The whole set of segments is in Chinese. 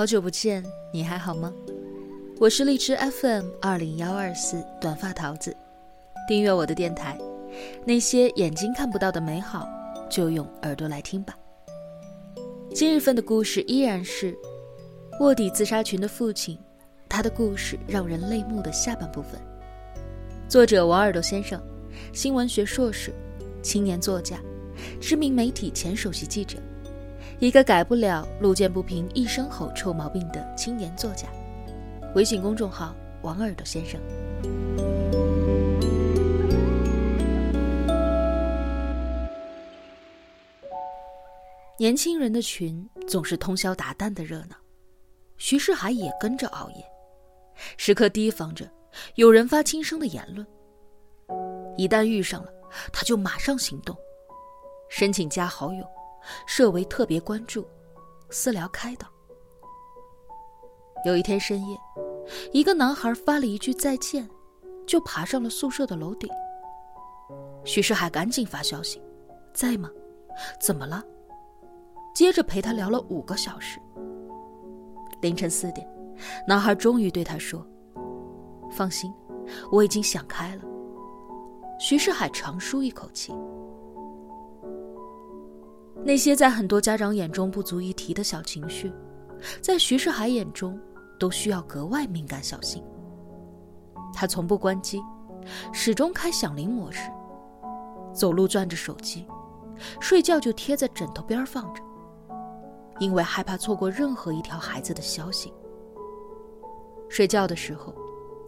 好久不见，你还好吗？我是荔枝 FM 二零幺二四短发桃子，订阅我的电台。那些眼睛看不到的美好，就用耳朵来听吧。今日份的故事依然是卧底自杀群的父亲，他的故事让人泪目的下半部分。作者王耳朵先生，新闻学硕士，青年作家，知名媒体前首席记者。一个改不了路见不平一声吼臭毛病的青年作家，微信公众号王耳朵先生。年轻人的群总是通宵达旦的热闹，徐世海也跟着熬夜，时刻提防着有人发轻声的言论。一旦遇上了，他就马上行动，申请加好友。设为特别关注，私聊开导。有一天深夜，一个男孩发了一句再见，就爬上了宿舍的楼顶。徐世海赶紧发消息：“在吗？怎么了？”接着陪他聊了五个小时。凌晨四点，男孩终于对他说：“放心，我已经想开了。”徐世海长舒一口气。那些在很多家长眼中不足一提的小情绪，在徐世海眼中都需要格外敏感小心。他从不关机，始终开响铃模式，走路攥着手机，睡觉就贴在枕头边放着，因为害怕错过任何一条孩子的消息。睡觉的时候，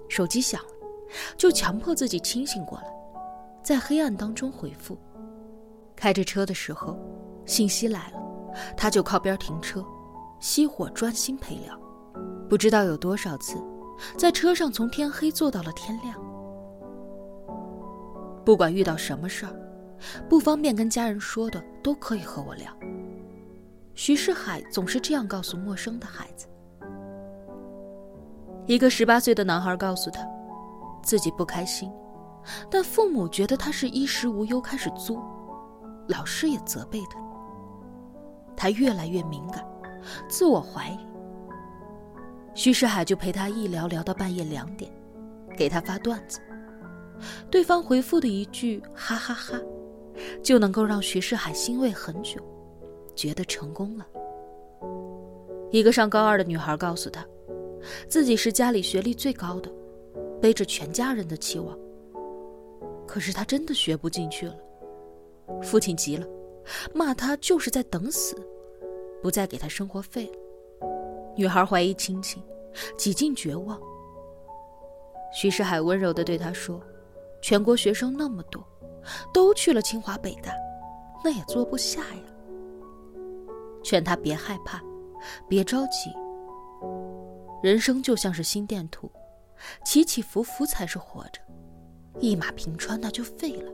手机响了，就强迫自己清醒过来，在黑暗当中回复。开着车的时候。信息来了，他就靠边停车，熄火专心陪聊。不知道有多少次，在车上从天黑坐到了天亮。不管遇到什么事儿，不方便跟家人说的，都可以和我聊。徐世海总是这样告诉陌生的孩子。一个十八岁的男孩告诉他，自己不开心，但父母觉得他是衣食无忧开始作，老师也责备他。他越来越敏感，自我怀疑。徐世海就陪他一聊聊到半夜两点，给他发段子，对方回复的一句“哈哈哈”，就能够让徐世海欣慰很久，觉得成功了。一个上高二的女孩告诉他，自己是家里学历最高的，背着全家人的期望。可是他真的学不进去了，父亲急了。骂他就是在等死，不再给他生活费了。女孩怀疑亲情，几近绝望。徐世海温柔地对她说：“全国学生那么多，都去了清华北大，那也坐不下呀。”劝她别害怕，别着急。人生就像是心电图，起起伏伏才是活着，一马平川那就废了。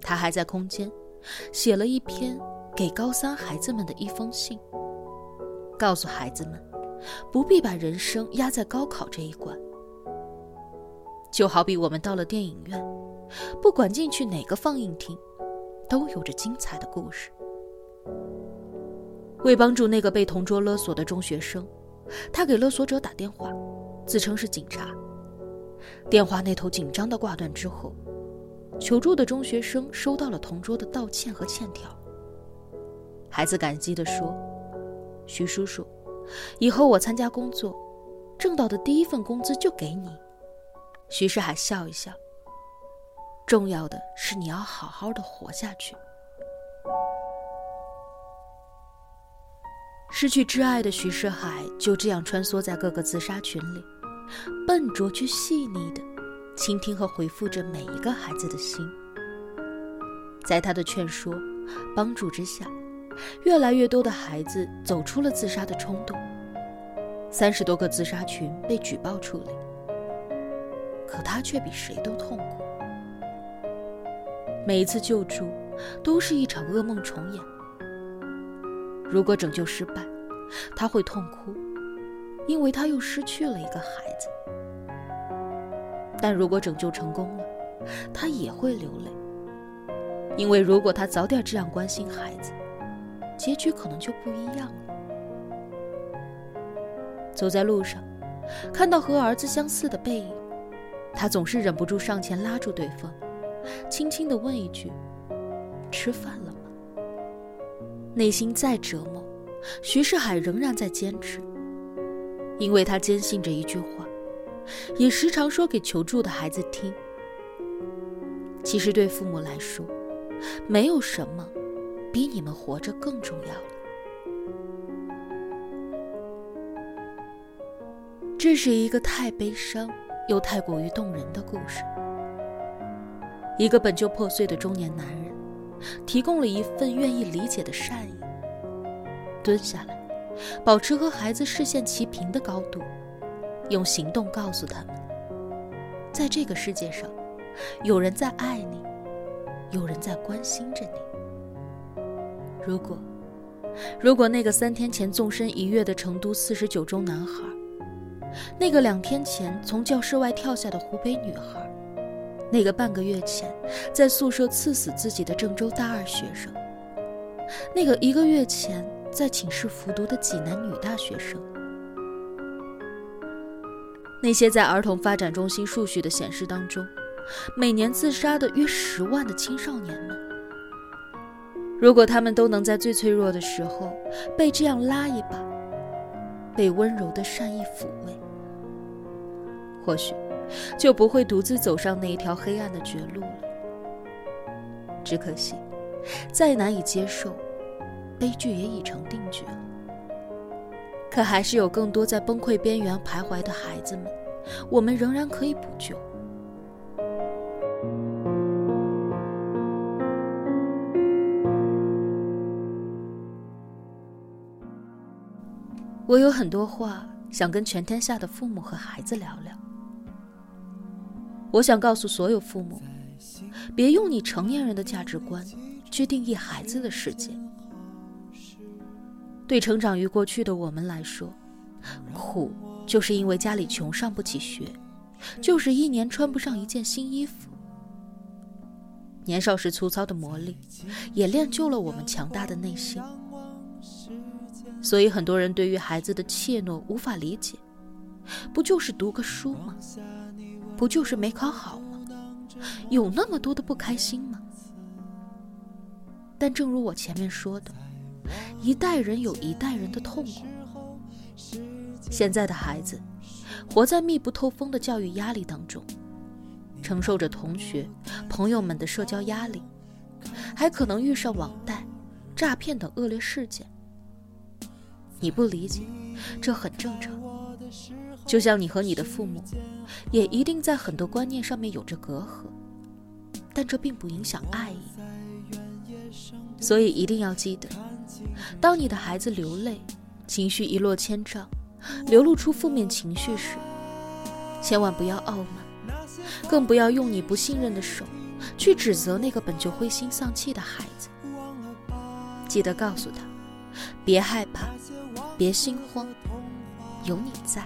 他还在空间。写了一篇给高三孩子们的一封信，告诉孩子们，不必把人生压在高考这一关。就好比我们到了电影院，不管进去哪个放映厅，都有着精彩的故事。为帮助那个被同桌勒索的中学生，他给勒索者打电话，自称是警察。电话那头紧张的挂断之后。求助的中学生收到了同桌的道歉和欠条。孩子感激地说：“徐叔叔，以后我参加工作，挣到的第一份工资就给你。”徐世海笑一笑。重要的是你要好好的活下去。失去挚爱的徐世海就这样穿梭在各个自杀群里，笨拙却细腻的。倾听和回复着每一个孩子的心，在他的劝说、帮助之下，越来越多的孩子走出了自杀的冲动。三十多个自杀群被举报处理，可他却比谁都痛苦。每一次救助都是一场噩梦重演。如果拯救失败，他会痛哭，因为他又失去了一个孩子。但如果拯救成功了，他也会流泪，因为如果他早点这样关心孩子，结局可能就不一样了。走在路上，看到和儿子相似的背影，他总是忍不住上前拉住对方，轻轻地问一句：“吃饭了吗？”内心再折磨，徐世海仍然在坚持，因为他坚信着一句话，也时常说给求助的孩子听：其实对父母来说，没有什么比你们活着更重要了。这是一个太悲伤又太过于动人的故事。一个本就破碎的中年男人，提供了一份愿意理解的善意，蹲下来，保持和孩子视线齐平的高度，用行动告诉他们，在这个世界上，有人在爱你，有人在关心着你。如果，如果那个三天前纵身一跃的成都四十九中男孩，那个两天前从教室外跳下的湖北女孩，那个半个月前在宿舍刺死自己的郑州大二学生，那个一个月前在寝室服毒的济南女大学生，那些在儿童发展中心数据的显示当中，每年自杀的约十万的青少年们，如果他们都能在最脆弱的时候被这样拉一把。被温柔的善意抚慰，或许就不会独自走上那一条黑暗的绝路了。只可惜，再难以接受，悲剧也已成定局了。可还是有更多在崩溃边缘徘徊的孩子们，我们仍然可以补救。我有很多话想跟全天下的父母和孩子聊聊。我想告诉所有父母，别用你成年人的价值观去定义孩子的世界。对成长于过去的我们来说，苦就是因为家里穷上不起学，就是一年穿不上一件新衣服。年少时粗糙的磨砺，也练就了我们强大的内心。所以很多人对于孩子的怯懦无法理解，不就是读个书吗？不就是没考好吗？有那么多的不开心吗？但正如我前面说的，一代人有一代人的痛苦。现在的孩子，活在密不透风的教育压力当中，承受着同学、朋友们的社交压力，还可能遇上网贷、诈骗等恶劣事件。你不理解，这很正常。就像你和你的父母，也一定在很多观念上面有着隔阂，但这并不影响爱意。所以一定要记得，当你的孩子流泪、情绪一落千丈、流露出负面情绪时，千万不要傲慢，更不要用你不信任的手去指责那个本就灰心丧气的孩子。记得告诉他，别害怕。别心慌，有你在。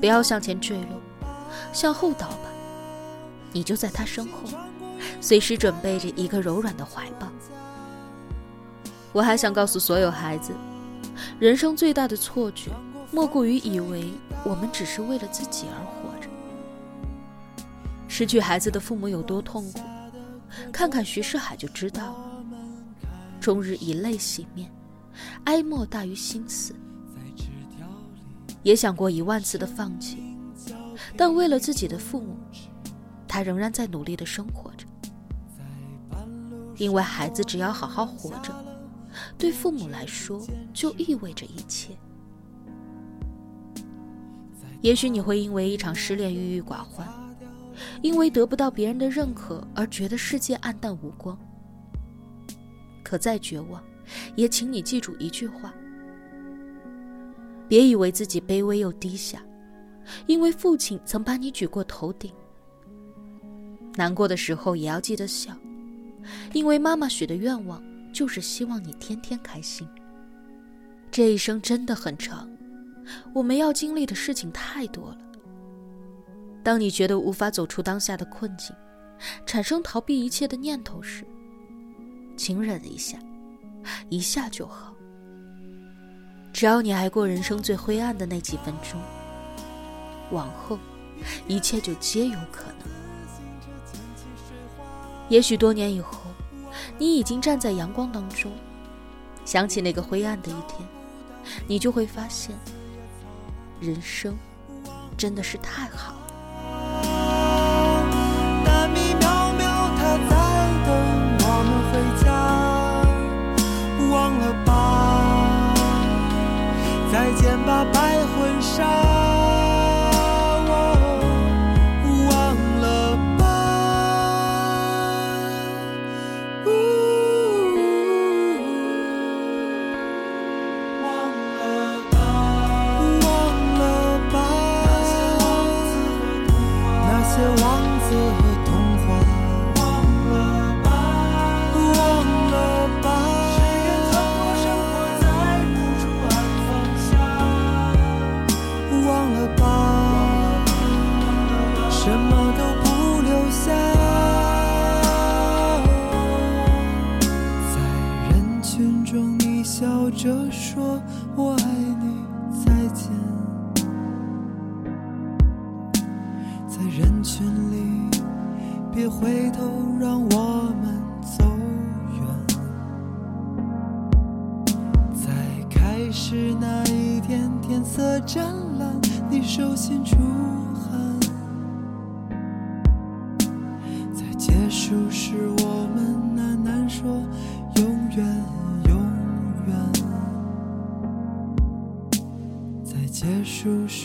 不要向前坠落，向后倒吧。你就在他身后，随时准备着一个柔软的怀抱。我还想告诉所有孩子，人生最大的错觉，莫过于以为我们只是为了自己而活着。失去孩子的父母有多痛苦，看看徐世海就知道了。终日以泪洗面。哀莫大于心死，也想过一万次的放弃，但为了自己的父母，他仍然在努力的生活着。因为孩子只要好好活着，对父母来说就意味着一切。也许你会因为一场失恋郁郁寡欢，因为得不到别人的认可而觉得世界暗淡无光。可再绝望。也请你记住一句话：别以为自己卑微又低下，因为父亲曾把你举过头顶。难过的时候也要记得笑，因为妈妈许的愿望就是希望你天天开心。这一生真的很长我们要经历的事情太多了。当你觉得无法走出当下的困境产生逃避一切的念头时请忍一下一下就好。只要你挨过人生最灰暗的那几分钟往后一切就皆有可能。也许多年以后你已经站在阳光当中想起那个灰暗的一天你就会发现人生真的是太好了。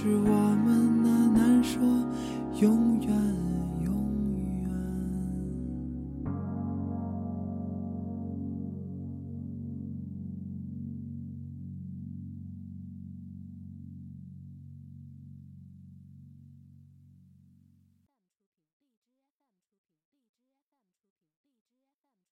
是我们的难说。